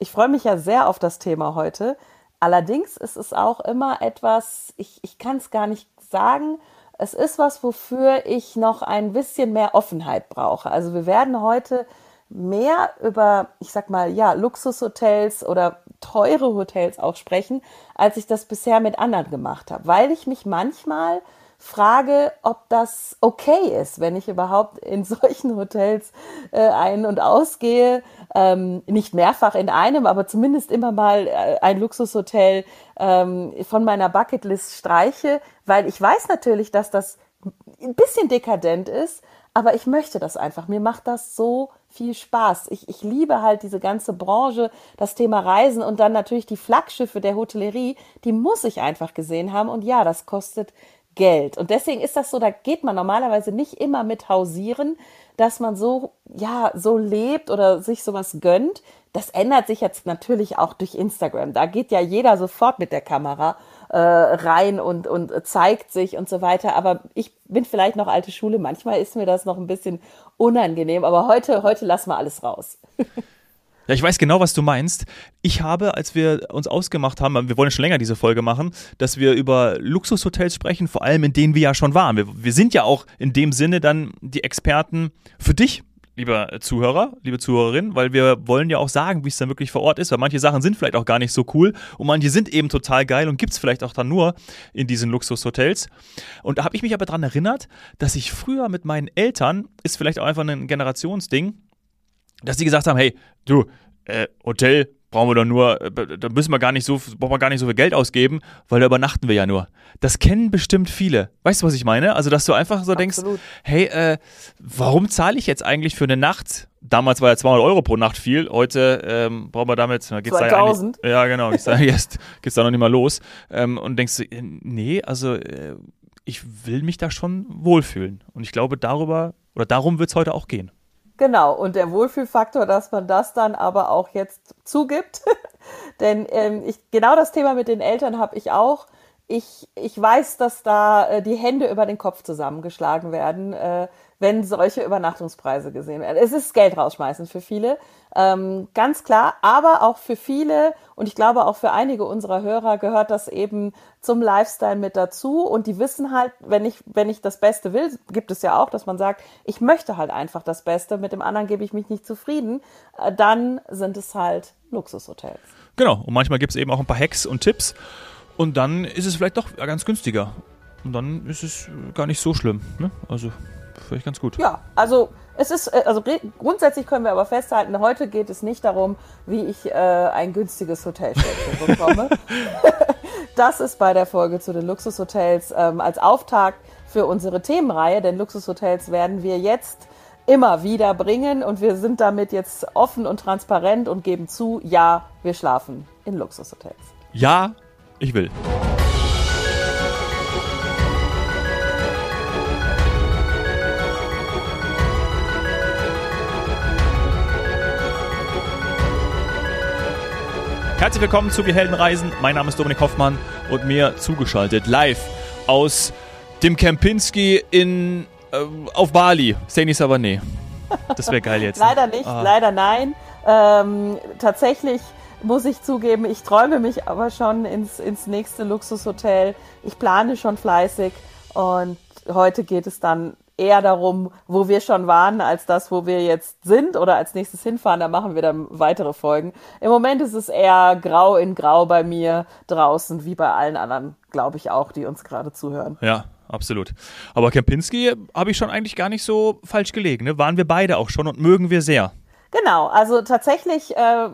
ich freue mich ja sehr auf das Thema heute. Allerdings ist es auch immer etwas, ich, ich kann es gar nicht sagen, es ist was, wofür ich noch ein bisschen mehr Offenheit brauche. Also wir werden heute mehr über, ich sag mal, ja, Luxushotels oder teure Hotels auch sprechen, als ich das bisher mit anderen gemacht habe, weil ich mich manchmal frage, ob das okay ist, wenn ich überhaupt in solchen Hotels äh, ein- und ausgehe. Ähm, nicht mehrfach in einem, aber zumindest immer mal äh, ein Luxushotel ähm, von meiner Bucketlist streiche, weil ich weiß natürlich, dass das ein bisschen dekadent ist, aber ich möchte das einfach. Mir macht das so viel Spaß. Ich, ich liebe halt diese ganze Branche, das Thema Reisen und dann natürlich die Flaggschiffe der Hotellerie, die muss ich einfach gesehen haben. Und ja, das kostet Geld. Und deswegen ist das so, da geht man normalerweise nicht immer mit hausieren, dass man so, ja, so lebt oder sich sowas gönnt. Das ändert sich jetzt natürlich auch durch Instagram. Da geht ja jeder sofort mit der Kamera äh, rein und, und zeigt sich und so weiter. Aber ich bin vielleicht noch alte Schule. Manchmal ist mir das noch ein bisschen unangenehm. Aber heute, heute lassen wir alles raus. Ja, ich weiß genau, was du meinst. Ich habe, als wir uns ausgemacht haben, wir wollen schon länger diese Folge machen, dass wir über Luxushotels sprechen, vor allem in denen wir ja schon waren. Wir, wir sind ja auch in dem Sinne dann die Experten für dich, lieber Zuhörer, liebe Zuhörerin, weil wir wollen ja auch sagen, wie es dann wirklich vor Ort ist, weil manche Sachen sind vielleicht auch gar nicht so cool und manche sind eben total geil und gibt es vielleicht auch dann nur in diesen Luxushotels. Und da habe ich mich aber daran erinnert, dass ich früher mit meinen Eltern, ist vielleicht auch einfach ein Generationsding, dass die gesagt haben, hey, du, äh, Hotel brauchen wir doch nur, äh, da müssen wir gar nicht so, brauchen wir gar nicht so viel Geld ausgeben, weil da übernachten wir ja nur. Das kennen bestimmt viele. Weißt du, was ich meine? Also, dass du einfach so Absolut. denkst, hey, äh, warum zahle ich jetzt eigentlich für eine Nacht? Damals war ja 200 Euro pro Nacht viel, heute ähm, brauchen wir damit, na, geht's 2000? Da ja, genau, ich sage, jetzt geht's da noch nicht mal los. Ähm, und denkst du, äh, nee, also äh, ich will mich da schon wohlfühlen. Und ich glaube, darüber oder darum wird es heute auch gehen. Genau, und der Wohlfühlfaktor, dass man das dann aber auch jetzt zugibt. Denn ähm, ich, genau das Thema mit den Eltern habe ich auch. Ich, ich weiß, dass da äh, die Hände über den Kopf zusammengeschlagen werden, äh, wenn solche Übernachtungspreise gesehen werden. Es ist Geld rausschmeißen für viele, ähm, ganz klar, aber auch für viele und ich glaube auch für einige unserer Hörer gehört das eben zum Lifestyle mit dazu und die wissen halt, wenn ich, wenn ich das Beste will, gibt es ja auch, dass man sagt, ich möchte halt einfach das Beste, mit dem anderen gebe ich mich nicht zufrieden, äh, dann sind es halt Luxushotels. Genau, und manchmal gibt es eben auch ein paar Hacks und Tipps und dann ist es vielleicht doch ganz günstiger. Und dann ist es gar nicht so schlimm. Ne? Also Finde ich ganz gut. Ja, also es ist, äh, also grundsätzlich können wir aber festhalten, heute geht es nicht darum, wie ich äh, ein günstiges Hotelstädtchen bekomme. das ist bei der Folge zu den Luxushotels ähm, als Auftakt für unsere Themenreihe, denn Luxushotels werden wir jetzt immer wieder bringen und wir sind damit jetzt offen und transparent und geben zu, ja, wir schlafen in Luxushotels. Ja, ich will. Herzlich willkommen zu Wir Helden Reisen. Mein Name ist Dominik Hoffmann und mir zugeschaltet live aus dem Kempinski in äh, auf Bali. Seni Savane. Das wäre geil jetzt. Ne? leider nicht, ah. leider nein. Ähm, tatsächlich muss ich zugeben, ich träume mich aber schon ins, ins nächste Luxushotel. Ich plane schon fleißig und heute geht es dann eher darum, wo wir schon waren, als das, wo wir jetzt sind oder als nächstes hinfahren. Da machen wir dann weitere Folgen. Im Moment ist es eher grau in grau bei mir draußen, wie bei allen anderen, glaube ich auch, die uns gerade zuhören. Ja, absolut. Aber Kempinski habe ich schon eigentlich gar nicht so falsch gelegen. Ne? Waren wir beide auch schon und mögen wir sehr. Genau, also tatsächlich äh,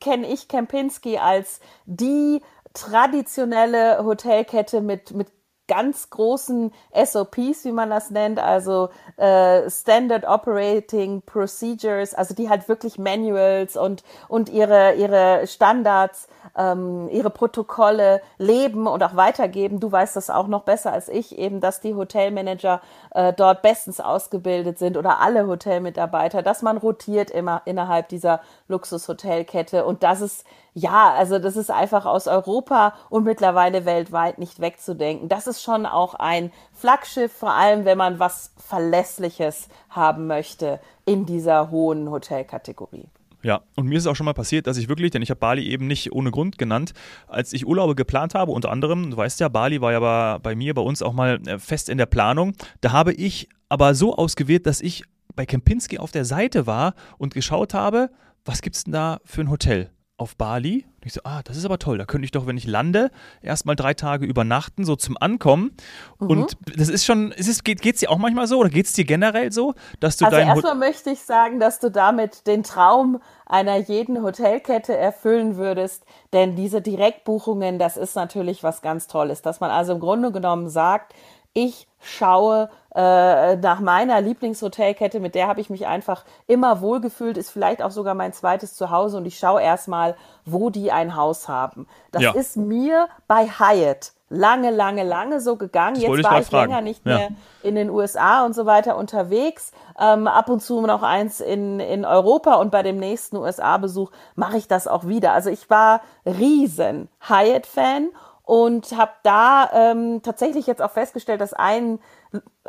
kenne ich Kempinski als die traditionelle Hotelkette mit, mit ganz großen SOPs, wie man das nennt, also äh, Standard Operating Procedures, also die halt wirklich Manuals und, und ihre, ihre Standards, ähm, ihre Protokolle leben und auch weitergeben. Du weißt das auch noch besser als ich, eben, dass die Hotelmanager äh, dort bestens ausgebildet sind oder alle Hotelmitarbeiter, dass man rotiert immer innerhalb dieser Luxushotelkette und dass es ja, also das ist einfach aus Europa und mittlerweile weltweit nicht wegzudenken. Das ist schon auch ein Flaggschiff, vor allem wenn man was Verlässliches haben möchte in dieser hohen Hotelkategorie. Ja, und mir ist auch schon mal passiert, dass ich wirklich, denn ich habe Bali eben nicht ohne Grund genannt, als ich Urlaube geplant habe, unter anderem, du weißt ja, Bali war ja bei, bei mir, bei uns auch mal äh, fest in der Planung, da habe ich aber so ausgewählt, dass ich bei Kempinski auf der Seite war und geschaut habe, was gibt es denn da für ein Hotel? Auf Bali. Und ich so, ah, das ist aber toll. Da könnte ich doch, wenn ich lande, erstmal drei Tage übernachten, so zum Ankommen. Mhm. Und das ist schon, ist es, geht es dir auch manchmal so oder geht es dir generell so, dass du also dein erstmal möchte ich sagen, dass du damit den Traum einer jeden Hotelkette erfüllen würdest, denn diese Direktbuchungen, das ist natürlich was ganz Tolles, dass man also im Grunde genommen sagt, ich schaue äh, nach meiner Lieblingshotelkette, mit der habe ich mich einfach immer wohlgefühlt, ist vielleicht auch sogar mein zweites Zuhause und ich schaue erstmal, wo die ein Haus haben. Das ja. ist mir bei Hyatt lange, lange, lange so gegangen. Das Jetzt war ich fragen. länger nicht mehr in den USA und so weiter unterwegs. Ähm, ab und zu noch eins in, in Europa und bei dem nächsten USA-Besuch mache ich das auch wieder. Also ich war riesen Hyatt-Fan und habe da ähm, tatsächlich jetzt auch festgestellt, dass ein,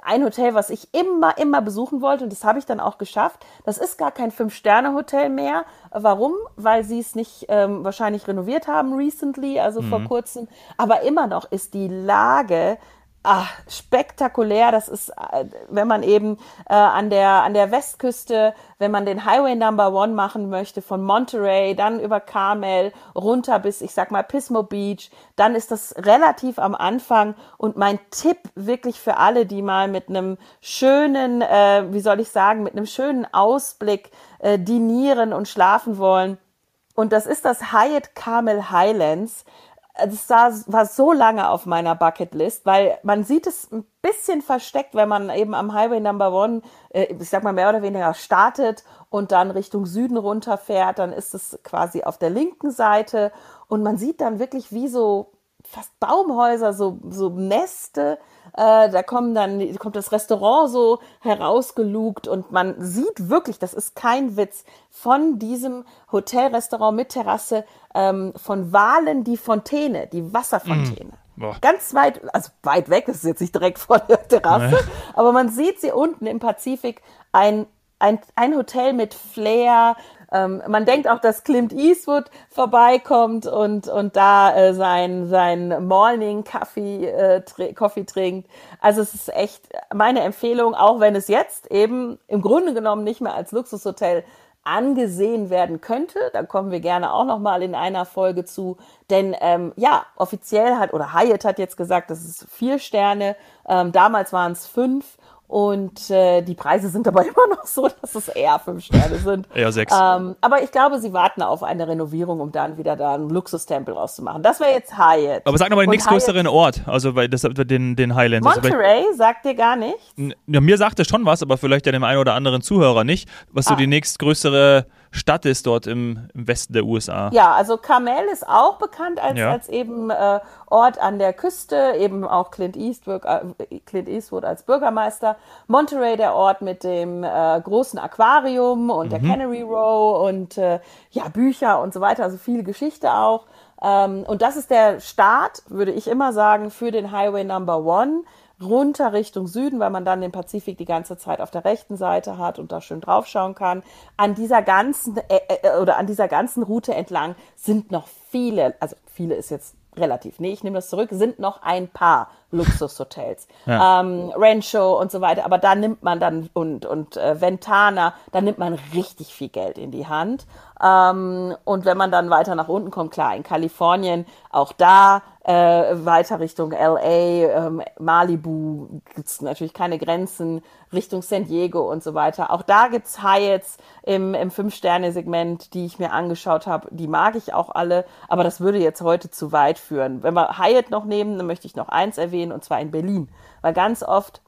ein Hotel, was ich immer, immer besuchen wollte, und das habe ich dann auch geschafft, das ist gar kein Fünf-Sterne-Hotel mehr. Warum? Weil sie es nicht ähm, wahrscheinlich renoviert haben recently, also mhm. vor kurzem. Aber immer noch ist die Lage ach, spektakulär. Das ist, äh, wenn man eben äh, an, der, an der Westküste, wenn man den Highway Number One machen möchte, von Monterey, dann über Carmel, runter bis, ich sag mal, Pismo Beach, dann ist das relativ am Anfang. Und mein Tipp wirklich für alle, die mal mit einem schönen, äh, wie soll ich sagen, mit einem schönen Ausblick äh, dinieren und schlafen wollen. Und das ist das Hyatt Carmel Highlands das war so lange auf meiner Bucketlist, weil man sieht es ein bisschen versteckt, wenn man eben am Highway Number One, äh, ich sag mal mehr oder weniger startet und dann Richtung Süden runterfährt, dann ist es quasi auf der linken Seite und man sieht dann wirklich wie so fast Baumhäuser, so, so Neste äh, da kommen dann, kommt das Restaurant so herausgelugt und man sieht wirklich, das ist kein Witz, von diesem Hotelrestaurant mit Terrasse ähm, von Walen die Fontäne, die Wasserfontäne. Mm. Ganz weit, also weit weg, das ist jetzt nicht direkt vor der Terrasse, nee. aber man sieht sie unten im Pazifik, ein, ein, ein Hotel mit Flair, ähm, man denkt auch, dass Clint Eastwood vorbeikommt und, und da äh, sein, sein Morning Coffee, äh, tr Coffee trinkt. Also es ist echt meine Empfehlung, auch wenn es jetzt eben im Grunde genommen nicht mehr als Luxushotel angesehen werden könnte. Da kommen wir gerne auch noch mal in einer Folge zu. Denn ähm, ja, offiziell hat oder Hyatt hat jetzt gesagt, das ist vier Sterne. Ähm, damals waren es fünf. Und äh, die Preise sind aber immer noch so, dass es eher fünf Sterne sind. eher sechs. Ähm, aber ich glaube, sie warten auf eine Renovierung, um dann wieder da einen Luxustempel rauszumachen. Das wäre jetzt Hyatt. Aber sag nochmal den nächstgrößeren Ort, also bei das, den, den Highlands. Also Monterey also sagt dir gar nichts? Ja, mir sagt es schon was, aber vielleicht ja dem einen oder anderen Zuhörer nicht, was ah. so die nächstgrößere Stadt ist dort im, im, Westen der USA. Ja, also Carmel ist auch bekannt als, ja. als eben äh, Ort an der Küste, eben auch Clint Eastwood, äh, Clint Eastwood als Bürgermeister. Monterey der Ort mit dem äh, großen Aquarium und mhm. der Cannery Row und äh, ja, Bücher und so weiter, also viel Geschichte auch. Ähm, und das ist der Start, würde ich immer sagen, für den Highway Number One runter Richtung Süden, weil man dann den Pazifik die ganze Zeit auf der rechten Seite hat und da schön draufschauen kann. An dieser ganzen äh, äh, oder an dieser ganzen Route entlang sind noch viele, also viele ist jetzt relativ, nee, ich nehme das zurück, sind noch ein paar Luxushotels. Ja. Ähm, Rancho und so weiter, aber da nimmt man dann und, und äh, Ventana, da nimmt man richtig viel Geld in die Hand. Ähm, und wenn man dann weiter nach unten kommt, klar, in Kalifornien, auch da äh, weiter Richtung LA, ähm, Malibu gibt's natürlich keine Grenzen, Richtung San Diego und so weiter. Auch da gibt's Hyatts im, im Fünf-Sterne-Segment, die ich mir angeschaut habe. Die mag ich auch alle, aber das würde jetzt heute zu weit führen. Wenn wir Hyatt noch nehmen, dann möchte ich noch eins erwähnen, und zwar in Berlin. Weil ganz oft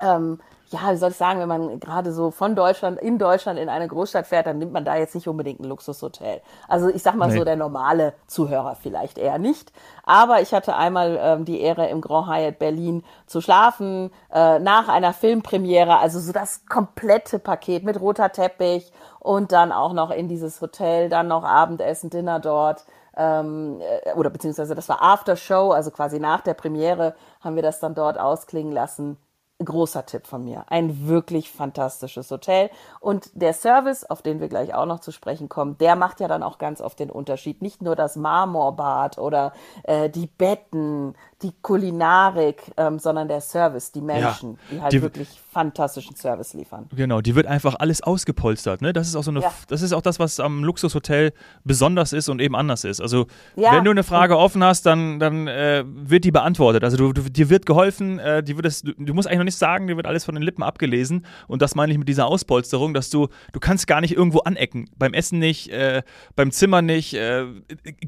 ähm, ja, wie soll ich sagen, wenn man gerade so von Deutschland in Deutschland in eine Großstadt fährt, dann nimmt man da jetzt nicht unbedingt ein Luxushotel. Also ich sag mal nee. so, der normale Zuhörer vielleicht eher nicht. Aber ich hatte einmal ähm, die Ehre, im Grand Hyatt Berlin zu schlafen, äh, nach einer Filmpremiere, also so das komplette Paket mit roter Teppich und dann auch noch in dieses Hotel, dann noch Abendessen, Dinner dort. Ähm, äh, oder beziehungsweise das war After Show, also quasi nach der Premiere haben wir das dann dort ausklingen lassen großer Tipp von mir. Ein wirklich fantastisches Hotel. Und der Service, auf den wir gleich auch noch zu sprechen kommen, der macht ja dann auch ganz oft den Unterschied. Nicht nur das Marmorbad oder äh, die Betten, die Kulinarik, ähm, sondern der Service, die Menschen, ja, die halt die, wirklich fantastischen Service liefern. Genau, die wird einfach alles ausgepolstert. Ne? Das ist auch so eine, ja. das ist auch das, was am Luxushotel besonders ist und eben anders ist. Also ja. wenn du eine Frage offen hast, dann, dann äh, wird die beantwortet. Also du, du, dir wird geholfen, äh, die wird es, du, du, musst eigentlich noch nicht sagen, dir wird alles von den Lippen abgelesen. Und das meine ich mit dieser Auspolsterung, dass du, du kannst gar nicht irgendwo anecken. Beim Essen nicht, äh, beim Zimmer nicht. Äh,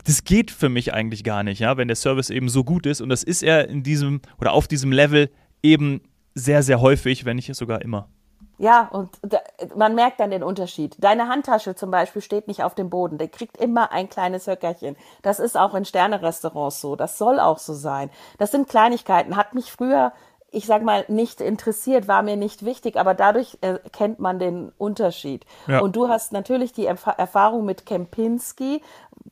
das geht für mich eigentlich gar nicht, ja, wenn der Service eben so gut ist. Und das ist er in diesem oder auf diesem Level eben sehr, sehr häufig, wenn nicht sogar immer. Ja, und da, man merkt dann den Unterschied. Deine Handtasche zum Beispiel steht nicht auf dem Boden. Der kriegt immer ein kleines Höckerchen. Das ist auch in Sternerestaurants so. Das soll auch so sein. Das sind Kleinigkeiten. Hat mich früher, ich sag mal, nicht interessiert, war mir nicht wichtig, aber dadurch erkennt man den Unterschied. Ja. Und du hast natürlich die Erfahrung mit Kempinski.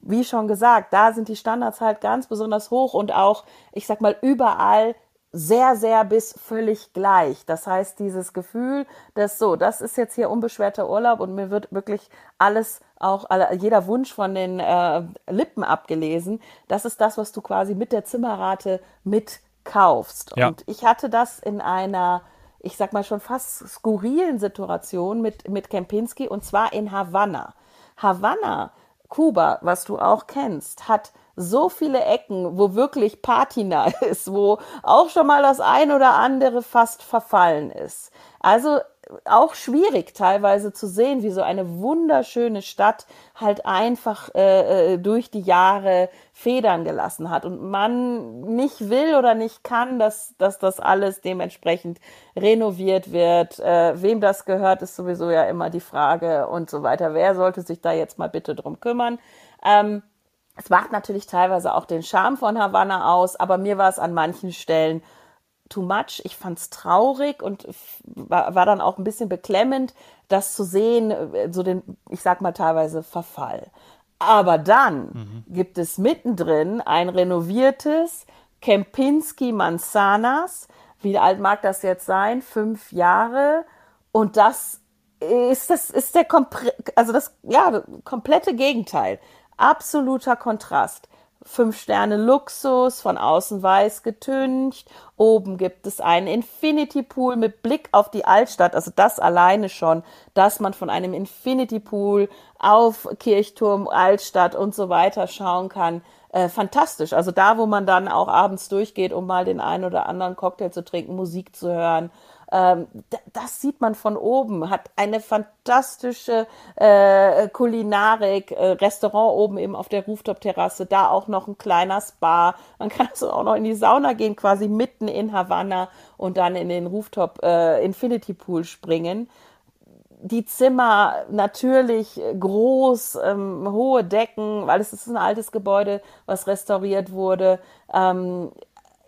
Wie schon gesagt, da sind die Standards halt ganz besonders hoch und auch, ich sag mal, überall sehr, sehr bis völlig gleich. Das heißt, dieses Gefühl, dass so, das ist jetzt hier unbeschwerter Urlaub und mir wird wirklich alles, auch jeder Wunsch von den äh, Lippen abgelesen, das ist das, was du quasi mit der Zimmerrate mitkaufst. Ja. Und ich hatte das in einer, ich sag mal schon fast skurrilen Situation mit, mit Kempinski und zwar in Havanna. Havanna, Kuba, was du auch kennst, hat so viele Ecken, wo wirklich Patina ist, wo auch schon mal das ein oder andere fast verfallen ist. Also auch schwierig teilweise zu sehen, wie so eine wunderschöne Stadt halt einfach äh, äh, durch die Jahre Federn gelassen hat und man nicht will oder nicht kann, dass, dass das alles dementsprechend renoviert wird. Äh, wem das gehört, ist sowieso ja immer die Frage und so weiter. Wer sollte sich da jetzt mal bitte drum kümmern? Ähm, es macht natürlich teilweise auch den Charme von Havanna aus, aber mir war es an manchen Stellen too much. Ich fand es traurig und war, war, dann auch ein bisschen beklemmend, das zu sehen, äh, so den, ich sag mal teilweise Verfall. Aber dann mhm. gibt es mittendrin ein renoviertes Kempinski Manzanas. Wie alt mag das jetzt sein? Fünf Jahre. Und das ist das, ist der, also das, ja, komplette Gegenteil absoluter Kontrast. Fünf Sterne Luxus, von außen weiß getüncht. Oben gibt es einen Infinity Pool mit Blick auf die Altstadt. Also das alleine schon, dass man von einem Infinity Pool auf Kirchturm, Altstadt und so weiter schauen kann. Äh, fantastisch. Also da, wo man dann auch abends durchgeht, um mal den einen oder anderen Cocktail zu trinken, Musik zu hören das sieht man von oben, hat eine fantastische äh, Kulinarik, äh, Restaurant oben eben auf der Rooftop-Terrasse, da auch noch ein kleiner Spa. Man kann also auch noch in die Sauna gehen, quasi mitten in Havanna und dann in den Rooftop äh, Infinity Pool springen die Zimmer natürlich groß, ähm, hohe Decken, weil es ist ein altes Gebäude, was restauriert wurde, ähm,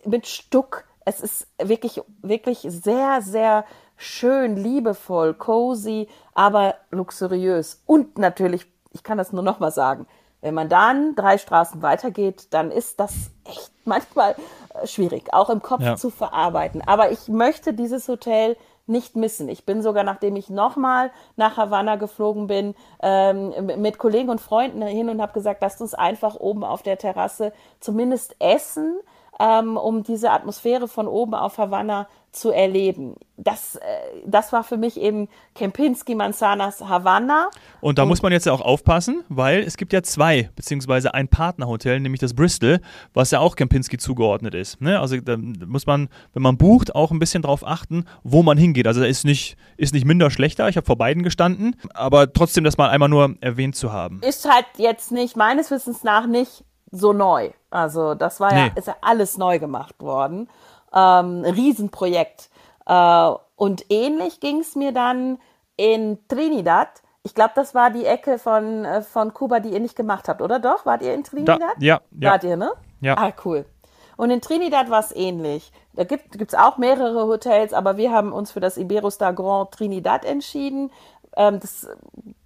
mit Stuck es ist wirklich, wirklich sehr, sehr schön, liebevoll, cozy, aber luxuriös. Und natürlich, ich kann das nur noch mal sagen, wenn man dann drei Straßen weitergeht, dann ist das echt manchmal äh, schwierig, auch im Kopf ja. zu verarbeiten. Aber ich möchte dieses Hotel nicht missen. Ich bin sogar, nachdem ich nochmal nach Havanna geflogen bin, ähm, mit Kollegen und Freunden hin und habe gesagt, lasst uns einfach oben auf der Terrasse zumindest essen ähm, um diese Atmosphäre von oben auf Havanna zu erleben. Das, äh, das war für mich eben Kempinski Manzanas Havanna. Und da und muss man jetzt ja auch aufpassen, weil es gibt ja zwei, beziehungsweise ein Partnerhotel, nämlich das Bristol, was ja auch Kempinski zugeordnet ist. Ne? Also da muss man, wenn man bucht, auch ein bisschen drauf achten, wo man hingeht. Also da ist nicht, ist nicht minder schlechter, ich habe vor beiden gestanden, aber trotzdem das mal einmal nur erwähnt zu haben. Ist halt jetzt nicht, meines Wissens nach nicht so neu. Also das war nee. ja, ist ja alles neu gemacht worden. Ähm, Riesenprojekt. Äh, und ähnlich ging es mir dann in Trinidad. Ich glaube, das war die Ecke von, äh, von Kuba, die ihr nicht gemacht habt, oder doch? Wart ihr in Trinidad? Da, ja, ja. Wart ihr, ne? Ja. Ah, cool. Und in Trinidad war es ähnlich. Da gibt es auch mehrere Hotels, aber wir haben uns für das Iberostar Grand Trinidad entschieden Ähm, das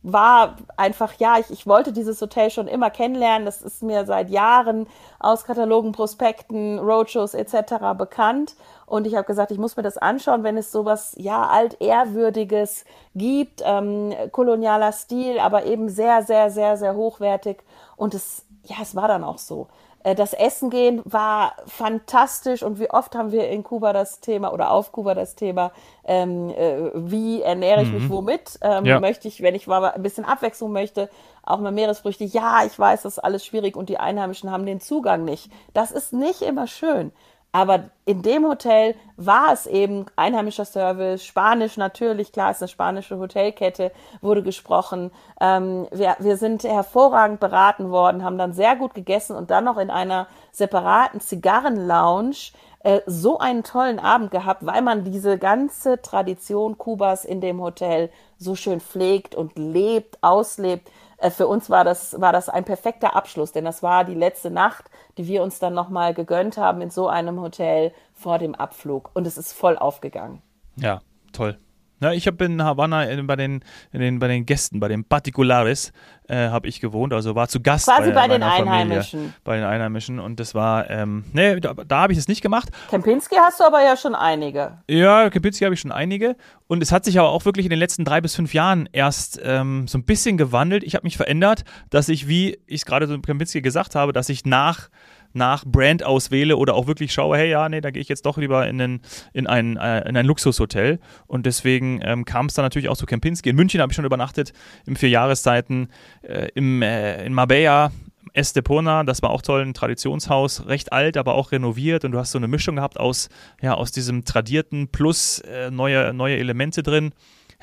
war einfach, ja, ich, ich wollte dieses Hotel schon immer kennenlernen. Das ist mir seit Jahren aus Katalogen, Prospekten, Roadshows etc. bekannt. Und ich habe gesagt, ich muss mir das anschauen, wenn es sowas, ja, altehrwürdiges gibt, ähm, kolonialer Stil, aber eben sehr, sehr, sehr, sehr hochwertig. Und es, ja, es war dann auch so. Äh, das Essen gehen war fantastisch und wie oft haben wir in Kuba das Thema oder auf Kuba das Thema, ähm, äh, wie ernähre ich mhm. mich womit? Ähm, ja. Möchte ich, wenn ich mal ein bisschen Abwechslung möchte, auch mal Meeresfrüchte? Ja, ich weiß, das ist alles schwierig und die Einheimischen haben den Zugang nicht. Das ist nicht immer schön. Aber in dem Hotel war es eben einheimischer Service, Spanisch natürlich, klar, ist eine spanische Hotelkette, wurde gesprochen. Ähm, wir, wir sind hervorragend beraten worden, haben dann sehr gut gegessen und dann noch in einer separaten Zigarrenlounge äh, so einen tollen Abend gehabt, weil man diese ganze Tradition Kubas in dem Hotel so schön pflegt und lebt, auslebt. Äh, für uns war das, war das ein perfekter Abschluss, denn das war die letzte Nacht, die wir uns dann nochmal gegönnt haben in so einem Hotel vor dem Abflug. Und es ist voll aufgegangen. Ja, toll. Ja, ich habe in Havanna in, bei, den, in den, bei den Gästen, bei den Particulares, äh, habe ich gewohnt, also war zu Gast Quasi bei, bei den Einheimischen. Familie, bei den Einheimischen und das war, ähm, nee, da, da habe ich es nicht gemacht. Kempinski hast du aber ja schon einige. Ja, Kempinski habe ich schon einige und es hat sich aber auch wirklich in den letzten drei bis fünf Jahren erst ähm, so ein bisschen gewandelt. Ich habe mich verändert, dass ich, wie ich es gerade so Kempinski gesagt habe, dass ich nach nach Brand auswähle oder auch wirklich schaue, hey, ja, nee, da gehe ich jetzt doch lieber in, einen, in, ein, äh, in ein Luxushotel. Und deswegen ähm, kam es dann natürlich auch zu Kempinski. In München habe ich schon übernachtet, im vier Jahreszeiten, äh, im, äh, in Marbella, Estepona, das war auch toll, ein Traditionshaus, recht alt, aber auch renoviert und du hast so eine Mischung gehabt aus, ja, aus diesem tradierten plus äh, neue, neue Elemente drin.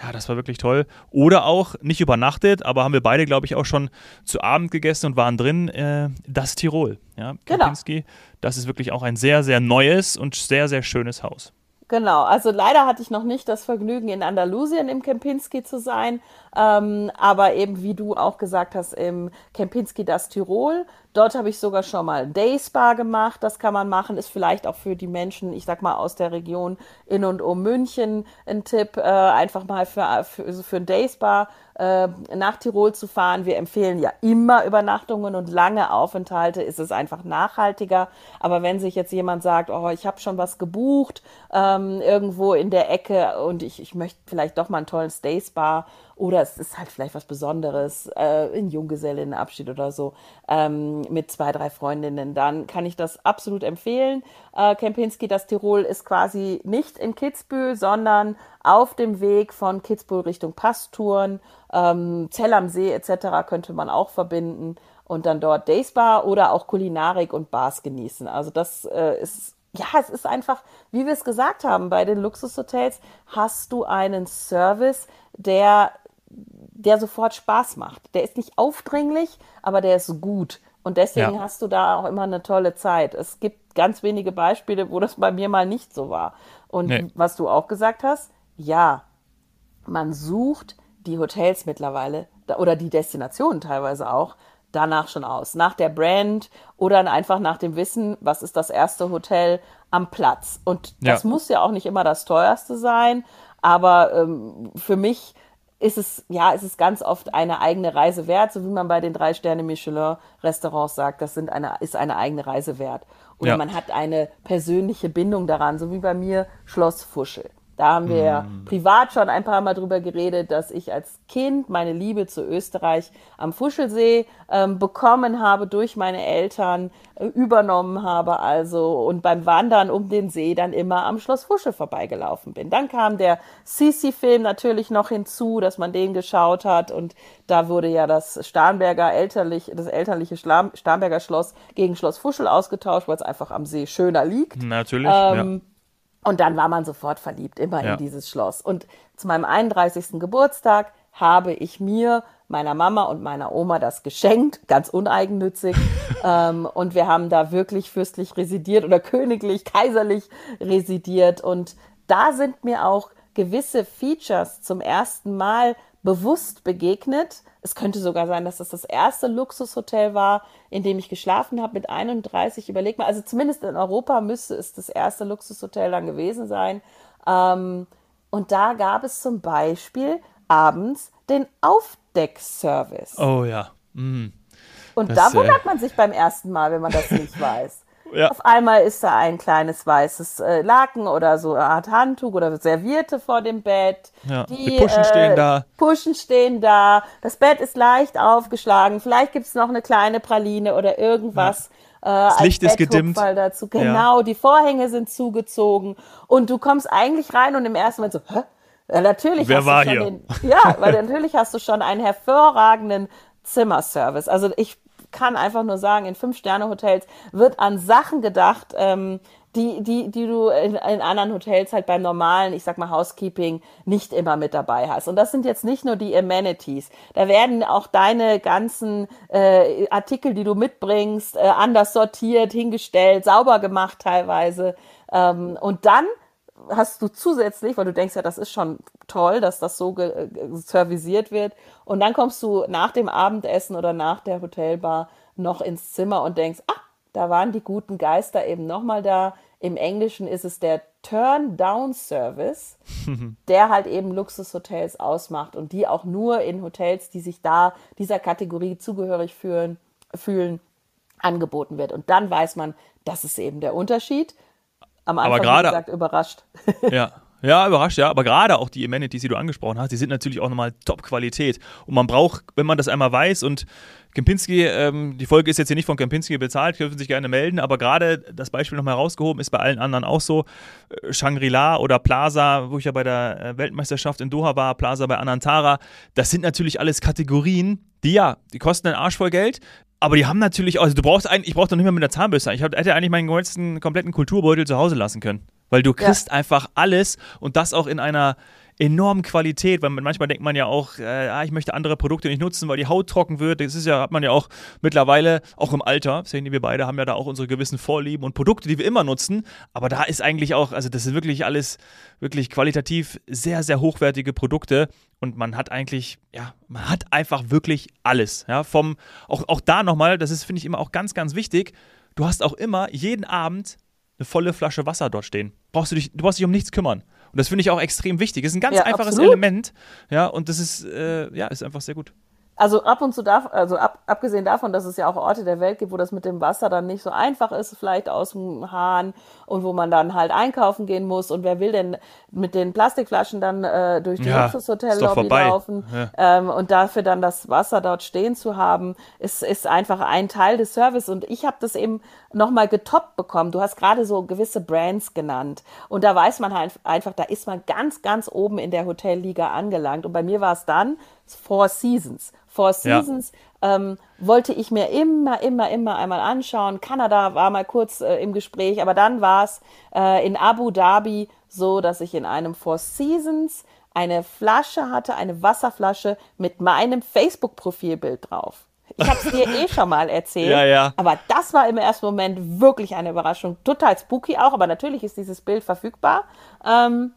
Ja, das war wirklich toll. Oder auch nicht übernachtet, aber haben wir beide, glaube ich, auch schon zu Abend gegessen und waren drin. Äh, das Tirol. Ja, genau. Das ist wirklich auch ein sehr, sehr neues und sehr, sehr schönes Haus. Genau, also leider hatte ich noch nicht das Vergnügen, in Andalusien im Kempinski zu sein, ähm, aber eben wie du auch gesagt hast, im Kempinski das Tirol. Dort habe ich sogar schon mal Day Spa gemacht. Das kann man machen, ist vielleicht auch für die Menschen, ich sag mal aus der Region in und um München ein Tipp, äh, einfach mal für, für, für ein Day Spa äh, nach Tirol zu fahren. Wir empfehlen ja immer Übernachtungen und lange Aufenthalte, ist es einfach nachhaltiger. Aber wenn sich jetzt jemand sagt, oh, ich habe schon was gebucht ähm, irgendwo in der Ecke und ich, ich möchte vielleicht doch mal einen tollen Stay Spa oder es ist halt vielleicht was Besonderes, äh, ein Junggesellinnenabschied oder so, ähm, mit zwei, drei Freundinnen, dann kann ich das absolut empfehlen. Äh, Kempinski, das Tirol ist quasi nicht in Kitzbühel, sondern auf dem Weg von Kitzbühel Richtung Passtouren, ähm, Zell am See etc. könnte man auch verbinden und dann dort Dayspa oder auch Kulinarik und Bars genießen. Also das äh, ist ja, es ist einfach, wie wir es gesagt haben, bei den Luxushotels hast du einen Service, der der sofort Spaß macht. Der ist nicht aufdringlich, aber der ist gut. Und deswegen ja. hast du da auch immer eine tolle Zeit. Es gibt ganz wenige Beispiele, wo das bei mir mal nicht so war. Und nee. was du auch gesagt hast, ja, man sucht die Hotels mittlerweile oder die Destinationen teilweise auch danach schon aus. Nach der Brand oder einfach nach dem Wissen, was ist das erste Hotel am Platz. Und das ja. muss ja auch nicht immer das teuerste sein, aber ähm, für mich ist es, ja, ist es ganz oft eine eigene Reise wert, so wie man bei den drei Sterne Michelin Restaurants sagt, das sind eine, ist eine eigene Reise wert. Oder ja. man hat eine persönliche Bindung daran, so wie bei mir Schloss Fuschel. Da haben wir mm. privat schon ein paar Mal drüber geredet, dass ich als Kind meine Liebe zu Österreich am Fuschelsee ähm, bekommen habe durch meine Eltern, äh, übernommen habe also und beim Wandern um den See dann immer am Schloss Fuschel vorbeigelaufen bin. Dann kam der Sisi-Film natürlich noch hinzu, dass man den geschaut hat und da wurde ja das Starnberger elterlich, das elterliche Starnberger Schloss gegen Schloss Fuschel ausgetauscht, weil es einfach am See schöner liegt. Natürlich, ähm, ja und dann war man sofort verliebt, immer ja. in dieses Schloss. Und zu meinem 31. Geburtstag habe ich mir, meiner Mama und meiner Oma das geschenkt, ganz uneigennützig. ähm, und wir haben da wirklich fürstlich residiert oder königlich, kaiserlich residiert. Und da sind mir auch gewisse Features zum ersten Mal bewusst begegnet. Es könnte sogar sein, dass das das erste Luxushotel war, in dem ich geschlafen habe mit 31. Überleg mal, also zumindest in Europa müsste es das erste Luxushotel dann gewesen sein. Ähm, und da gab es zum Beispiel abends den Aufdeckservice. Oh ja. Mm. Und Das, da wundert man sich beim ersten Mal, wenn man das nicht weiß. Ja. Auf einmal ist da ein kleines weißes äh, Laken oder so eine Art Handtuch oder Serviette vor dem Bett. Ja, Die, die Puschen stehen da. Puschen stehen da. Das Bett ist leicht aufgeschlagen. Vielleicht gibt es noch eine kleine Praline oder irgendwas. Äh, das Licht ist gedimmt. Dazu. Genau, die Vorhänge sind zugezogen. Und du kommst eigentlich rein und im ersten Moment so, hä? Ja, natürlich Wer hast war du schon hier? Den, ja, weil natürlich hast du schon einen hervorragenden Zimmerservice. Also ich kann einfach nur sagen, in Fünf-Sterne-Hotels wird an Sachen gedacht, ähm, die, die, die du in, in anderen Hotels halt beim normalen, ich sag mal, Housekeeping nicht immer mit dabei hast. Und das sind jetzt nicht nur die Amenities. Da werden auch deine ganzen äh, Artikel, die du mitbringst, äh, anders sortiert, hingestellt, sauber gemacht teilweise. Ähm, und dann hast du zusätzlich, weil du denkst ja, das ist schon toll, dass das so äh, servisiert wird. Und dann kommst du nach dem Abendessen oder nach der Hotelbar noch ins Zimmer und denkst, ah, da waren die guten Geister eben nochmal da. Im Englischen ist es der Turn-Down-Service, der halt eben Luxushotels ausmacht und die auch nur in Hotels, die sich da dieser Kategorie zugehörig fühlen, fühlen, angeboten wird. Und dann weiß man, das ist eben der Unterschied. Am Anfang, gerade- wie gesagt, überrascht. Ja. Ja, überrascht, ja. Aber gerade auch die Amenities, die du angesprochen hast, die sind natürlich auch nochmal Top-Qualität. Und man braucht, wenn man das einmal weiß und Kempinski, ähm, die Folge ist jetzt hier nicht von Kempinski bezahlt, dürfen sich gerne melden, aber gerade das Beispiel nochmal herausgehoben, ist bei allen anderen auch so. Äh, Shangri-La oder Plaza, wo ich ja bei der äh, Weltmeisterschaft in Doha war, Plaza bei Anantara, das sind natürlich alles Kategorien, die ja, die kosten einen Arsch voll Geld, aber die haben natürlich, also du brauchst eigentlich, ich brauch doch nicht mehr mit der Zahnbürste. Ich hätte eigentlich meinen ganzen kompletten Kulturbeutel zu Hause lassen können. Weil du kriegst einfach alles und das auch in einer enormen Qualität, weil man, manchmal denkt man ja auch, äh, ah, ich möchte andere Produkte nicht nutzen, weil die Haut trocken wird. Das ist ja, hat man ja auch mittlerweile, auch im Alter, sehen wir beide, haben ja da auch unsere gewissen Vorlieben und Produkte, die wir immer nutzen. Aber da ist eigentlich auch, also das ist wirklich alles wirklich qualitativ sehr, sehr hochwertige Produkte und man hat eigentlich, ja, man hat einfach wirklich alles. Ja, vom, auch, auch da nochmal, das ist, finde ich, immer auch ganz, ganz wichtig. Du hast auch immer jeden Abend eine volle Flasche Wasser dort stehen. Brauchst du, dich, du brauchst dich um nichts kümmern. Und das finde ich auch extrem wichtig. Das ist ein ganz Ja, einfaches absolut. Element. Ja, und das ist, äh, ja, ist einfach sehr gut. Also ab und zu darf, also ab, abgesehen davon, dass es ja auch Orte der Welt gibt, wo das mit dem Wasser dann nicht so einfach ist, vielleicht aus dem Hahn und wo man dann halt einkaufen gehen muss. Und wer will denn mit den Plastikflaschen dann äh, durch die Ja, Luxushotellobby laufen Ja. ähm, und dafür dann das Wasser dort stehen zu haben, ist, ist einfach ein Teil des Service. Und ich habe das eben nochmal getoppt bekommen. Du hast gerade so gewisse Brands genannt. Und da weiß man halt einfach, da ist man ganz, ganz oben in der Hotelliga angelangt. Und bei mir war es dann Four Seasons. Four Ja. Seasons ähm, wollte ich mir immer, immer, immer einmal anschauen. Kanada war mal kurz äh, im Gespräch, aber dann war es äh, in Abu Dhabi so, dass ich in einem Four Seasons eine Flasche hatte, eine Wasserflasche mit meinem Facebook-Profilbild drauf. Ich habe es dir eh schon mal erzählt. Ja, ja. Aber das war im ersten Moment wirklich eine Überraschung. Total spooky auch, aber natürlich ist dieses Bild verfügbar. Ähm,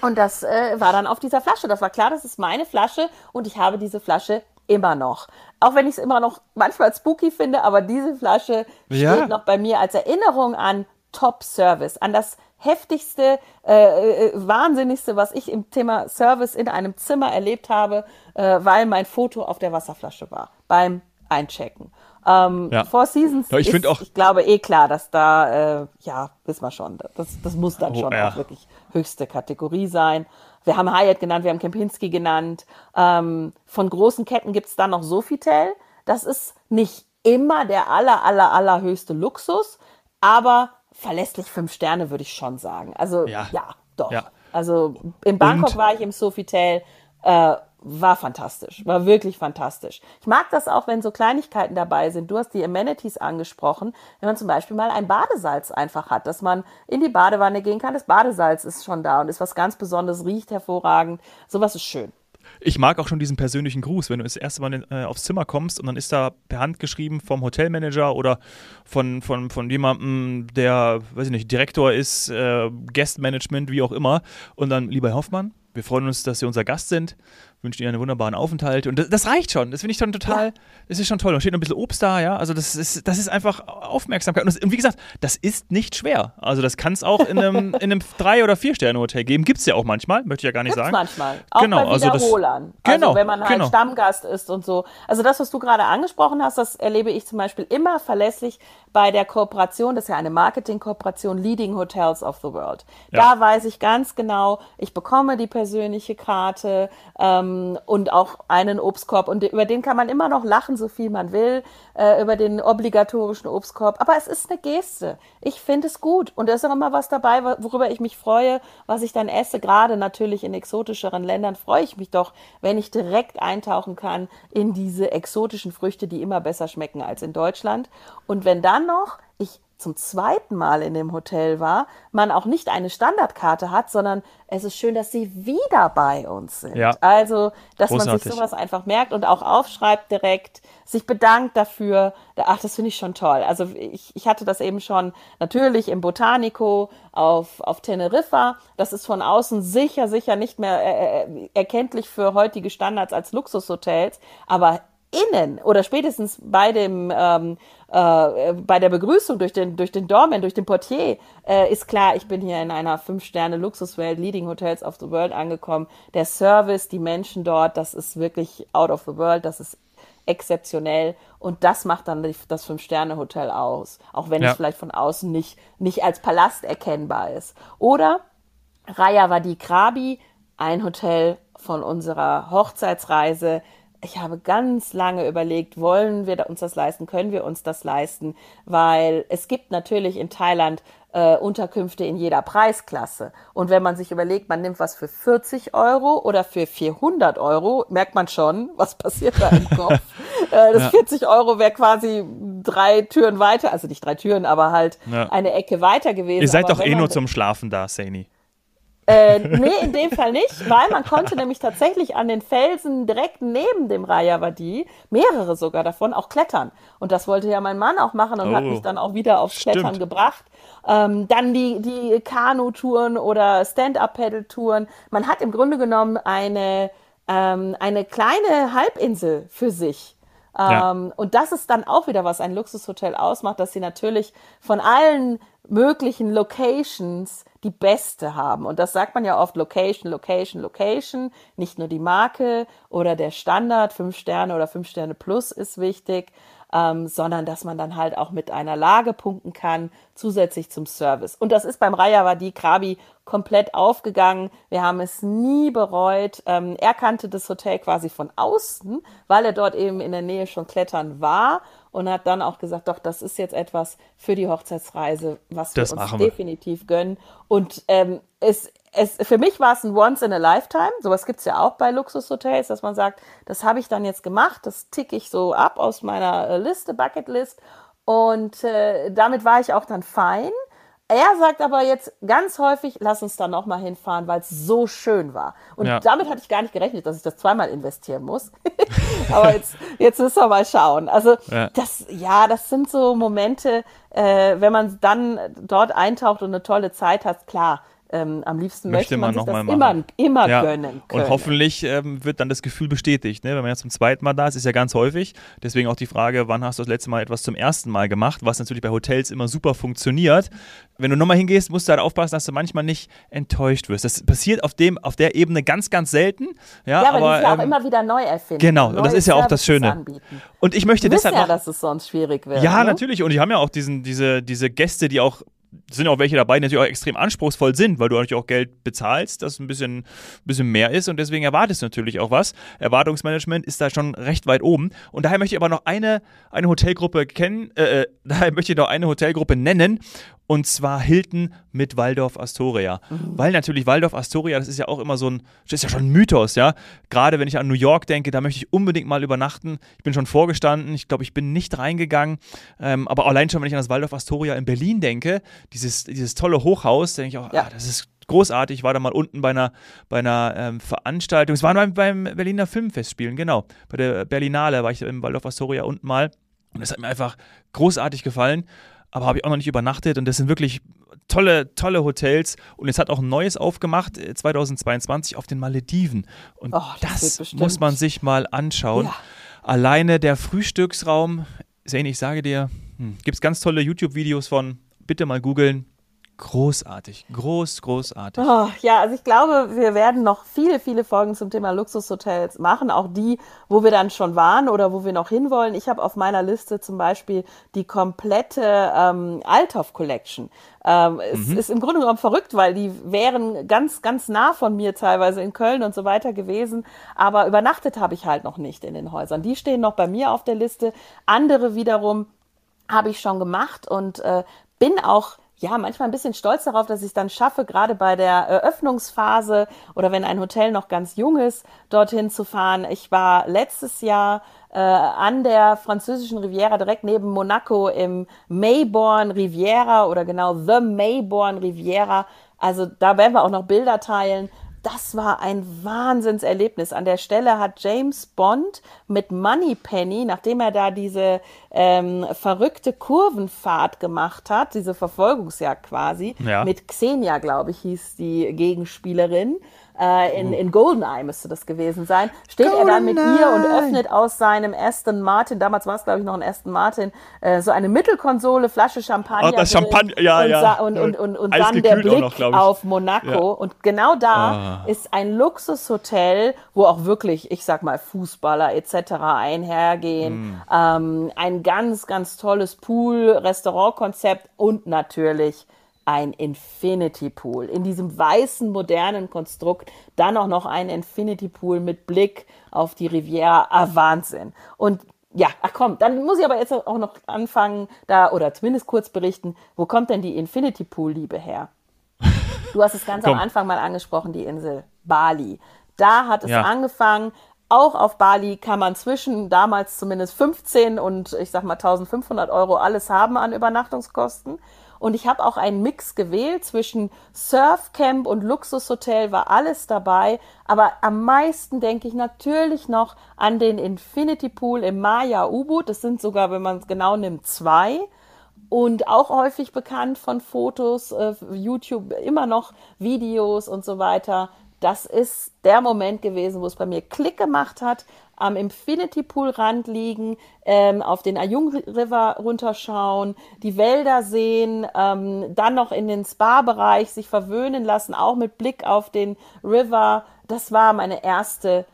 und das äh, war dann auf dieser Flasche. Das war klar, das ist meine Flasche und ich habe diese Flasche immer noch. Auch wenn ich es immer noch manchmal spooky finde, aber diese Flasche Ja. steht noch bei mir als Erinnerung an Top Service, an das heftigste, äh, äh, wahnsinnigste, was ich im Thema Service in einem Zimmer erlebt habe, äh, weil mein Foto auf der Wasserflasche war beim Einchecken. Ähm, Ja. Four Seasons Ja, ich ist, auch- ich glaube eh klar, dass da, äh, ja, wissen wir schon, das, das muss dann Oh, schon ja. auch wirklich höchste Kategorie sein. Wir haben Hyatt genannt, wir haben Kempinski genannt. Ähm, von großen Ketten gibt's dann noch Sofitel. Das ist nicht immer der aller, aller, allerhöchste Luxus, aber verlässlich fünf Sterne würde ich schon sagen. Also Ja. ja, doch. Also in Bangkok Und- war ich im Sofitel, äh, war fantastisch, war wirklich fantastisch. Ich mag das auch, wenn so Kleinigkeiten dabei sind. Du hast die Amenities angesprochen, wenn man zum Beispiel mal ein Badesalz einfach hat, dass man in die Badewanne gehen kann. Das Badesalz ist schon da und ist was ganz Besonderes, riecht hervorragend. Sowas ist schön. Ich mag auch schon diesen persönlichen Gruß, wenn du das erste Mal äh, aufs Zimmer kommst und dann ist da per Hand geschrieben vom Hotelmanager oder von, von, von jemandem, der, weiß ich nicht, Direktor ist, äh, Guestmanagement, wie auch immer. Und dann, lieber Herr Hoffmann, wir freuen uns, dass Sie unser Gast sind. Wünschen ihr einen wunderbaren Aufenthalt. Und das, das reicht schon. Das finde ich schon total, ja. das ist schon toll. Da steht noch ein bisschen Obst da, ja. Also das ist, das ist einfach Aufmerksamkeit. Und, das, und wie gesagt, das ist nicht schwer. Also das kann es auch in einem, in einem Drei- oder Vier-Sterne-Hotel geben. Gibt es ja auch manchmal, möchte ich ja gar nicht Gibt's sagen. manchmal. Auch genau, bei Wiederholern. Also, das, genau, also wenn man halt genau. Stammgast ist und so. Also das, was du gerade angesprochen hast, das erlebe ich zum Beispiel immer verlässlich bei der Kooperation, das ist ja eine Marketing-Kooperation, Leading Hotels of the World. Ja. Da weiß ich ganz genau, ich bekomme die persönliche Karte ähm, und auch einen Obstkorb und über den kann man immer noch lachen, so viel man will, äh, über den obligatorischen Obstkorb. Aber es ist eine Geste. Ich finde es gut und da ist auch immer was dabei, worüber ich mich freue, was ich dann esse. Gerade natürlich in exotischeren Ländern freue ich mich doch, wenn ich direkt eintauchen kann in diese exotischen Früchte, die immer besser schmecken als in Deutschland. Und wenn dann noch ich zum zweiten Mal in dem Hotel war, man auch nicht eine Standardkarte hat, sondern es ist schön, dass sie wieder bei uns sind. Ja. Also, dass Großartig. man sich sowas einfach merkt und auch aufschreibt direkt, sich bedankt dafür. Ach, das finde ich schon toll. Also ich, ich hatte das eben schon natürlich im Botanico auf, auf Teneriffa. Das ist von außen sicher, sicher nicht mehr äh, äh erkenntlich für heutige Standards als Luxushotels, aber innen oder spätestens bei dem ähm, äh, bei der Begrüßung durch den durch den Doorman, durch den Portier äh, ist klar, ich bin hier in einer fünf Sterne Luxuswelt, Leading Hotels of the World angekommen. Der Service, die Menschen dort, das ist wirklich out of the world, das ist exzeptionell und das macht dann das fünf Sterne Hotel aus, auch wenn ja. es vielleicht von außen nicht nicht als Palast erkennbar ist. Oder Raya Wadi Krabi, ein Hotel von unserer Hochzeitsreise ich habe ganz lange überlegt, wollen wir uns das leisten, können wir uns das leisten, weil es gibt natürlich in Thailand äh, Unterkünfte in jeder Preisklasse. Und wenn man sich überlegt, man nimmt was für 40 Euro oder für 400 Euro, merkt man schon, was passiert da im Kopf. äh, das ja. 40 Euro wäre quasi drei Türen weiter, also nicht drei Türen, aber halt ja. eine Ecke weiter gewesen. Ihr seid doch eh nur zum Schlafen da, Saini. Äh, nee, in dem Fall nicht, weil man konnte nämlich tatsächlich an den Felsen direkt neben dem Rayavadi, mehrere sogar davon, auch klettern. Und das wollte ja mein Mann auch machen und oh, hat mich dann auch wieder aufs stimmt. Klettern gebracht. Ähm, dann die, die Kanu-Touren oder Stand-Up-Pedal-Touren. Man hat im Grunde genommen eine, ähm, eine kleine Halbinsel für sich. Ja. Ähm, und das ist dann auch wieder, was ein Luxushotel ausmacht, dass sie natürlich von allen möglichen Locations die beste haben. Und das sagt man ja oft Location, Location, Location. Nicht nur die Marke oder der Standard, fünf Sterne oder fünf Sterne plus ist wichtig, ähm, sondern dass man dann halt auch mit einer Lage punkten kann, zusätzlich zum Service. Und das ist beim Rayavadi Krabi komplett aufgegangen. Wir haben es nie bereut. Ähm, er kannte das Hotel quasi von außen, weil er dort eben in der Nähe schon klettern war und hat dann auch gesagt, doch, das ist jetzt etwas für die Hochzeitsreise, was das wir uns definitiv gönnen. Und ähm, es, es, für mich war es ein Once in a Lifetime. Sowas gibt's ja auch bei Luxushotels, dass man sagt, das habe ich dann jetzt gemacht, das ticke ich so ab aus meiner äh, Liste, Bucketlist. Und äh, damit war ich auch dann fein. Er sagt aber jetzt ganz häufig, lass uns da nochmal hinfahren, weil es so schön war. Und ja. damit hatte ich gar nicht gerechnet, dass ich das zweimal investieren muss. aber jetzt, jetzt müssen wir mal schauen. Also ja. das, ja, das sind so Momente, äh, wenn man dann dort eintaucht und eine tolle Zeit hat, klar, ähm, am liebsten möchte, möchte man, man sich das immer, immer ja. gönnen können. Und hoffentlich ähm, wird dann das Gefühl bestätigt, ne? wenn man ja zum zweiten Mal da ist, ist ja ganz häufig. Deswegen auch die Frage, wann hast du das letzte Mal etwas zum ersten Mal gemacht, was natürlich bei Hotels immer super funktioniert. Wenn du nochmal hingehst, musst du halt aufpassen, dass du manchmal nicht enttäuscht wirst. Das passiert auf, dem, auf der Ebene ganz, ganz selten. Ja, ja aber, aber die ja ähm, auch immer wieder neu erfinden. Genau, und das ist ja auch das Schöne. Anbieten. Und ich möchte deshalb. ja, noch, dass es sonst schwierig wird. Ja, ne? natürlich. Und die haben ja auch diesen, diese, diese Gäste, die auch sind auch welche dabei, die natürlich auch extrem anspruchsvoll sind, weil du natürlich auch Geld bezahlst, das ein bisschen, bisschen mehr ist und deswegen erwartest du natürlich auch was. Erwartungsmanagement ist da schon recht weit oben. Und daher möchte ich aber noch eine, eine Hotelgruppe kennen, äh, äh daher möchte ich noch eine Hotelgruppe nennen und zwar Hilton mit Waldorf Astoria. Mhm. Weil natürlich Waldorf Astoria, das ist ja auch immer so ein, das ist ja schon ein Mythos, ja. Gerade wenn ich an New York denke, da möchte ich unbedingt mal übernachten. Ich bin schon vorgestanden, ich glaube, ich bin nicht reingegangen. Ähm, aber allein schon, wenn ich an das Waldorf Astoria in Berlin denke, dieses, dieses tolle Hochhaus, denke ich auch, ja. ah, das ist großartig. Ich war da mal unten bei einer, bei einer ähm, Veranstaltung. Es war beim, beim Berliner Filmfestspielen, genau. Bei der Berlinale war ich im Waldorf Astoria unten mal. Und das hat mir einfach großartig gefallen aber habe ich auch noch nicht übernachtet und das sind wirklich tolle, tolle Hotels und es hat auch ein neues aufgemacht, 2022 auf den Malediven. Und Oh, das das, muss man sich mal anschauen. Ja. Alleine der Frühstücksraum, Zane, ich sage dir, hm, gibt es ganz tolle YouTube-Videos von, bitte mal googeln. Großartig, groß, großartig. Oh, ja, also ich glaube, wir werden noch viele, viele Folgen zum Thema Luxushotels machen, auch die, wo wir dann schon waren oder wo wir noch hinwollen. Ich habe auf meiner Liste zum Beispiel die komplette ähm, Althoff Collection. Ähm, es ist im Grunde genommen verrückt, weil die wären ganz, ganz nah von mir teilweise in Köln und so weiter gewesen. Aber übernachtet habe ich halt noch nicht in den Häusern. Die stehen noch bei mir auf der Liste. Andere wiederum habe ich schon gemacht und äh, bin auch ja manchmal ein bisschen stolz darauf, dass ich es dann schaffe, gerade bei der Eröffnungsphase oder wenn ein Hotel noch ganz jung ist, dorthin zu fahren. Ich war letztes Jahr äh, an der französischen Riviera direkt neben Monaco im Mayborn Riviera oder genau The Mayborn Riviera. Also da werden wir auch noch Bilder teilen. Das war ein Wahnsinnserlebnis. An der Stelle hat James Bond mit Moneypenny, nachdem er da diese ähm, verrückte Kurvenfahrt gemacht hat, diese Verfolgungsjagd quasi, Ja. mit Xenia, glaube ich, hieß die Gegenspielerin. Äh, in, in Goldeneye müsste das gewesen sein. Steht er dann mit ihr und Goldeneye. öffnet aus seinem Aston Martin, damals war es, glaube ich, noch ein Aston Martin, äh, so eine Mittelkonsole, Flasche Champagner. Oh, das Champagner, ja, und ja. Und, und, und, und dann der Blick noch, auf Monaco. Ja. Und genau da Ah. ist ein Luxushotel, wo auch wirklich, ich sag mal, Fußballer etc. einhergehen. Hm. Ähm, ein ganz, ganz tolles Pool-Restaurant-Konzept und natürlich ein Infinity Pool. In diesem weißen, modernen Konstrukt dann auch noch ein Infinity Pool mit Blick auf die Riviera. Ah, Wahnsinn. Und ja, ach komm, dann muss ich aber jetzt auch noch anfangen, da oder zumindest kurz berichten, wo kommt denn die Infinity Pool Liebe her? Du hast es ganz am. Anfang mal angesprochen, die Insel Bali. Da hat es Ja. angefangen. Auch auf Bali kann man zwischen damals zumindest 15 und ich sag mal 1500 Euro alles haben an Übernachtungskosten. Und ich habe auch einen Mix gewählt zwischen Surfcamp und Luxushotel, war alles dabei. Aber am meisten denke ich natürlich noch an den Infinity Pool im Maya U-Boot. Das sind sogar, wenn man es genau nimmt, zwei und auch häufig bekannt von Fotos, äh, YouTube immer noch Videos und so weiter. Das ist der Moment gewesen, wo es bei mir Klick gemacht hat. Am Infinity Pool Rand liegen, ähm, auf den Ayung River runterschauen, die Wälder sehen, ähm, dann noch in den Spa-Bereich sich verwöhnen lassen, auch mit Blick auf den River. Das war meine erste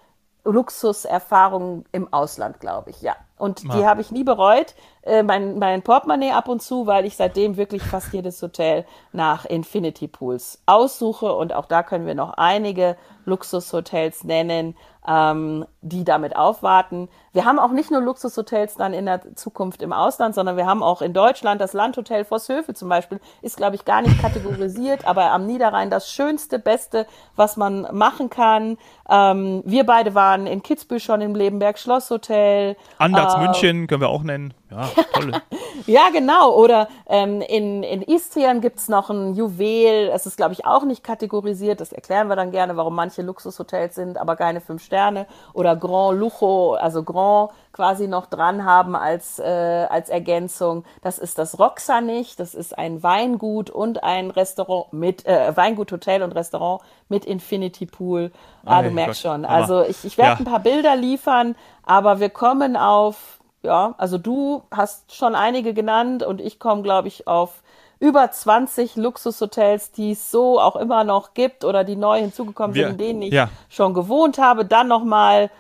Luxuserfahrung im Ausland, glaube ich, ja. Und die Ah. habe ich nie bereut. Äh, mein, mein Portemonnaie ab und zu, weil ich seitdem wirklich fast jedes Hotel nach Infinity Pools aussuche. Und auch da können wir noch einige Luxushotels nennen, ähm, die damit aufwarten. Wir haben auch nicht nur Luxushotels dann in der Zukunft im Ausland, sondern wir haben auch in Deutschland das Landhotel Vosshövel zum Beispiel, ist, glaube ich, gar nicht kategorisiert, aber am Niederrhein das schönste, beste, was man machen kann. Ähm, wir beide waren in Kitzbühel schon im Lebenberg Schlosshotel. Andaz Äh, München können wir auch nennen. Ja, tolle. Ja, genau. Oder ähm, in, in Istrien gibt's noch ein Juwel. Es ist, glaube ich, auch nicht kategorisiert. Das erklären wir dann gerne, warum manche Luxushotels sind, aber keine fünf Sterne. Oder Grand Lujo, also Grand quasi noch dran haben als, äh, als Ergänzung. Das ist das Roxanich. Das ist ein Weingut und ein Restaurant mit, äh, Weingut, Hotel und Restaurant mit Infinity Pool. Ah, Ei du merkst Gott, schon. Also ich, ich werde Ja. ein paar Bilder liefern, aber wir kommen auf ja, also du hast schon einige genannt und ich komme, glaube ich, auf über 20 Luxushotels, die es so auch immer noch gibt oder die neu hinzugekommen Wir- sind, in denen ich ja. schon gewohnt habe. Dann nochmal,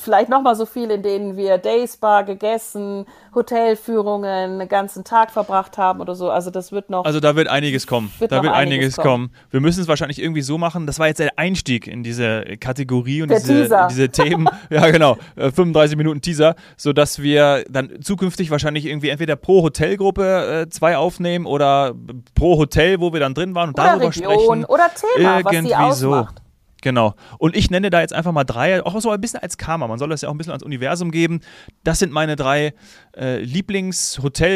vielleicht nochmal so viel, in denen wir Dayspa gegessen, Hotelführungen, einen ganzen Tag verbracht haben oder so. Also das wird noch. Also da wird einiges kommen. Wird da wird einiges einiges kommen. Wir müssen es wahrscheinlich irgendwie so machen. Das war jetzt der Einstieg in diese Kategorie und Der diese, Teaser. diese Themen. ja, genau. Äh, 35 Minuten Teaser, sodass wir dann zukünftig wahrscheinlich irgendwie entweder pro Hotelgruppe äh, zwei aufnehmen oder pro Hotel, wo wir dann drin waren und oder darüber Region sprechen. oder Thema, was Irgendwie die ausmacht. so. Genau. Und ich nenne da jetzt einfach mal drei, auch so ein bisschen als Karma. Man soll das ja auch ein bisschen ans Universum geben. Das sind meine drei äh,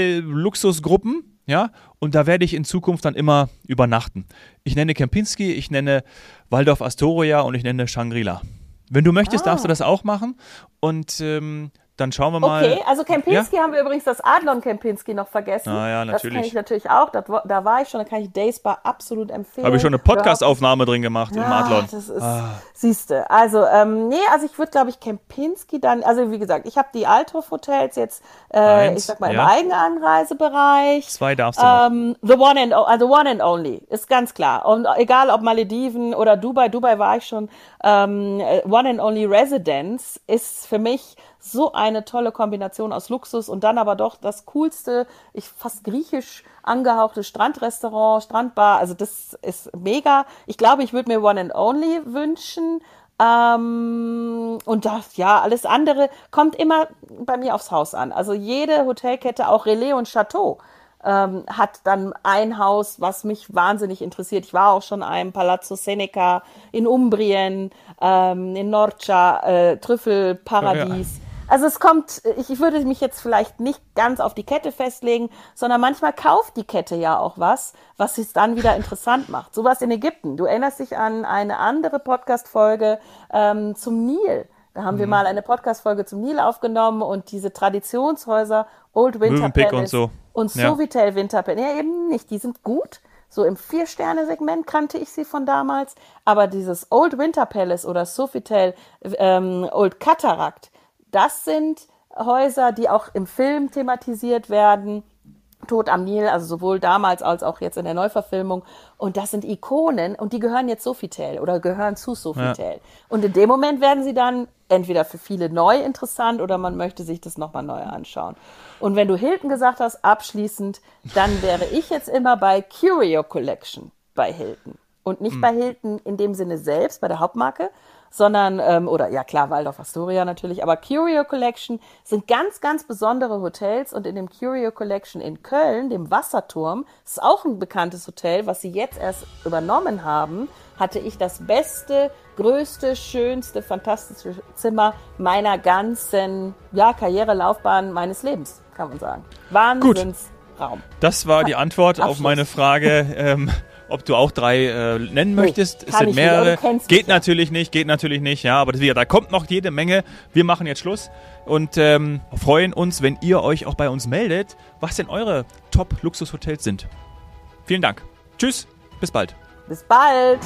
Lieblings-Hotel-Luxusgruppen. Ja, und da werde ich in Zukunft dann immer übernachten. Ich nenne Kempinski, ich nenne Waldorf Astoria und ich nenne Shangri-La. Wenn du möchtest, Ah. darfst du das auch machen. Und ähm, dann schauen wir mal. Okay, also Kempinski ja? haben wir übrigens das Adlon Kempinski noch vergessen. Ah, ja, natürlich. Das kenne ich natürlich auch. Das, da war ich schon, da kann ich Days Bar absolut empfehlen. Habe ich schon eine Podcast-Aufnahme drin gemacht ja, im Adlon. Das ist, ah. siehste. Also, ähm, nee, also ich würde, glaube ich, Kempinski dann, also wie gesagt, ich habe die Althoff-Hotels jetzt, äh, Eins, ich sag mal, ja. im Eigenanreisebereich. Zwei darfst du ähm, The One and, also One and Only, ist ganz klar. Und egal ob Malediven oder Dubai, Dubai war ich schon, ähm, One and Only Residence ist für mich so eine tolle Kombination aus Luxus und dann aber doch das coolste, ich fast griechisch angehauchte Strandrestaurant, Strandbar. Also das ist mega. Ich glaube, ich würde mir One and Only wünschen. Ähm, und das, ja, alles andere kommt immer bei mir aufs Haus an. Also jede Hotelkette, auch Relais und Chateau, ähm, hat dann ein Haus, was mich wahnsinnig interessiert. Ich war auch schon einem Palazzo Seneca in Umbrien, ähm, in Norcia, äh, Trüffelparadies. Ja. Also es kommt, ich würde mich jetzt vielleicht nicht ganz auf die Kette festlegen, sondern manchmal kauft die Kette ja auch was, was es dann wieder interessant macht. Sowas in Ägypten. Du erinnerst dich an eine andere Podcast-Folge ähm, zum Nil. Da haben mhm. wir mal eine Podcast-Folge zum Nil aufgenommen und diese Traditionshäuser Old Winter Palace und, so. und Sofitel ja. Winter Palace. Ja, eben nicht. Die sind gut. So im Vier-Sterne-Segment kannte ich sie von damals. Aber dieses Old Winter Palace oder Sofitel ähm, Old Cataract, das sind Häuser, die auch im Film thematisiert werden. Tod am Nil, also sowohl damals als auch jetzt in der Neuverfilmung. Und das sind Ikonen und die gehören jetzt Sofitel oder gehören zu Sofitel. Ja. Und in dem Moment werden sie dann entweder für viele neu interessant oder man möchte sich das nochmal neu anschauen. Und wenn du Hilton gesagt hast, abschließend, dann wäre ich jetzt immer bei Curio Collection bei Hilton. Und nicht hm. bei Hilton in dem Sinne selbst, bei der Hauptmarke, sondern, ähm, oder ja klar, Waldorf Astoria natürlich, aber Curio Collection sind ganz, ganz besondere Hotels und in dem Curio Collection in Köln, dem Wasserturm, ist auch ein bekanntes Hotel, was sie jetzt erst übernommen haben, hatte ich das beste, größte, schönste, fantastische Zimmer meiner ganzen ja, Karrierelaufbahn meines Lebens, kann man sagen. Wahnsinnsraum. Das war die Antwort auf meine Frage. Ähm, ob du auch drei äh, nennen nee, möchtest. Es sind mehrere. Geht natürlich nicht, geht natürlich nicht, ja, aber das, da kommt noch jede Menge. Wir machen jetzt Schluss und ähm, freuen uns, wenn ihr euch auch bei uns meldet, was denn eure Top-Luxushotels sind. Vielen Dank. Tschüss, bis bald. Bis bald.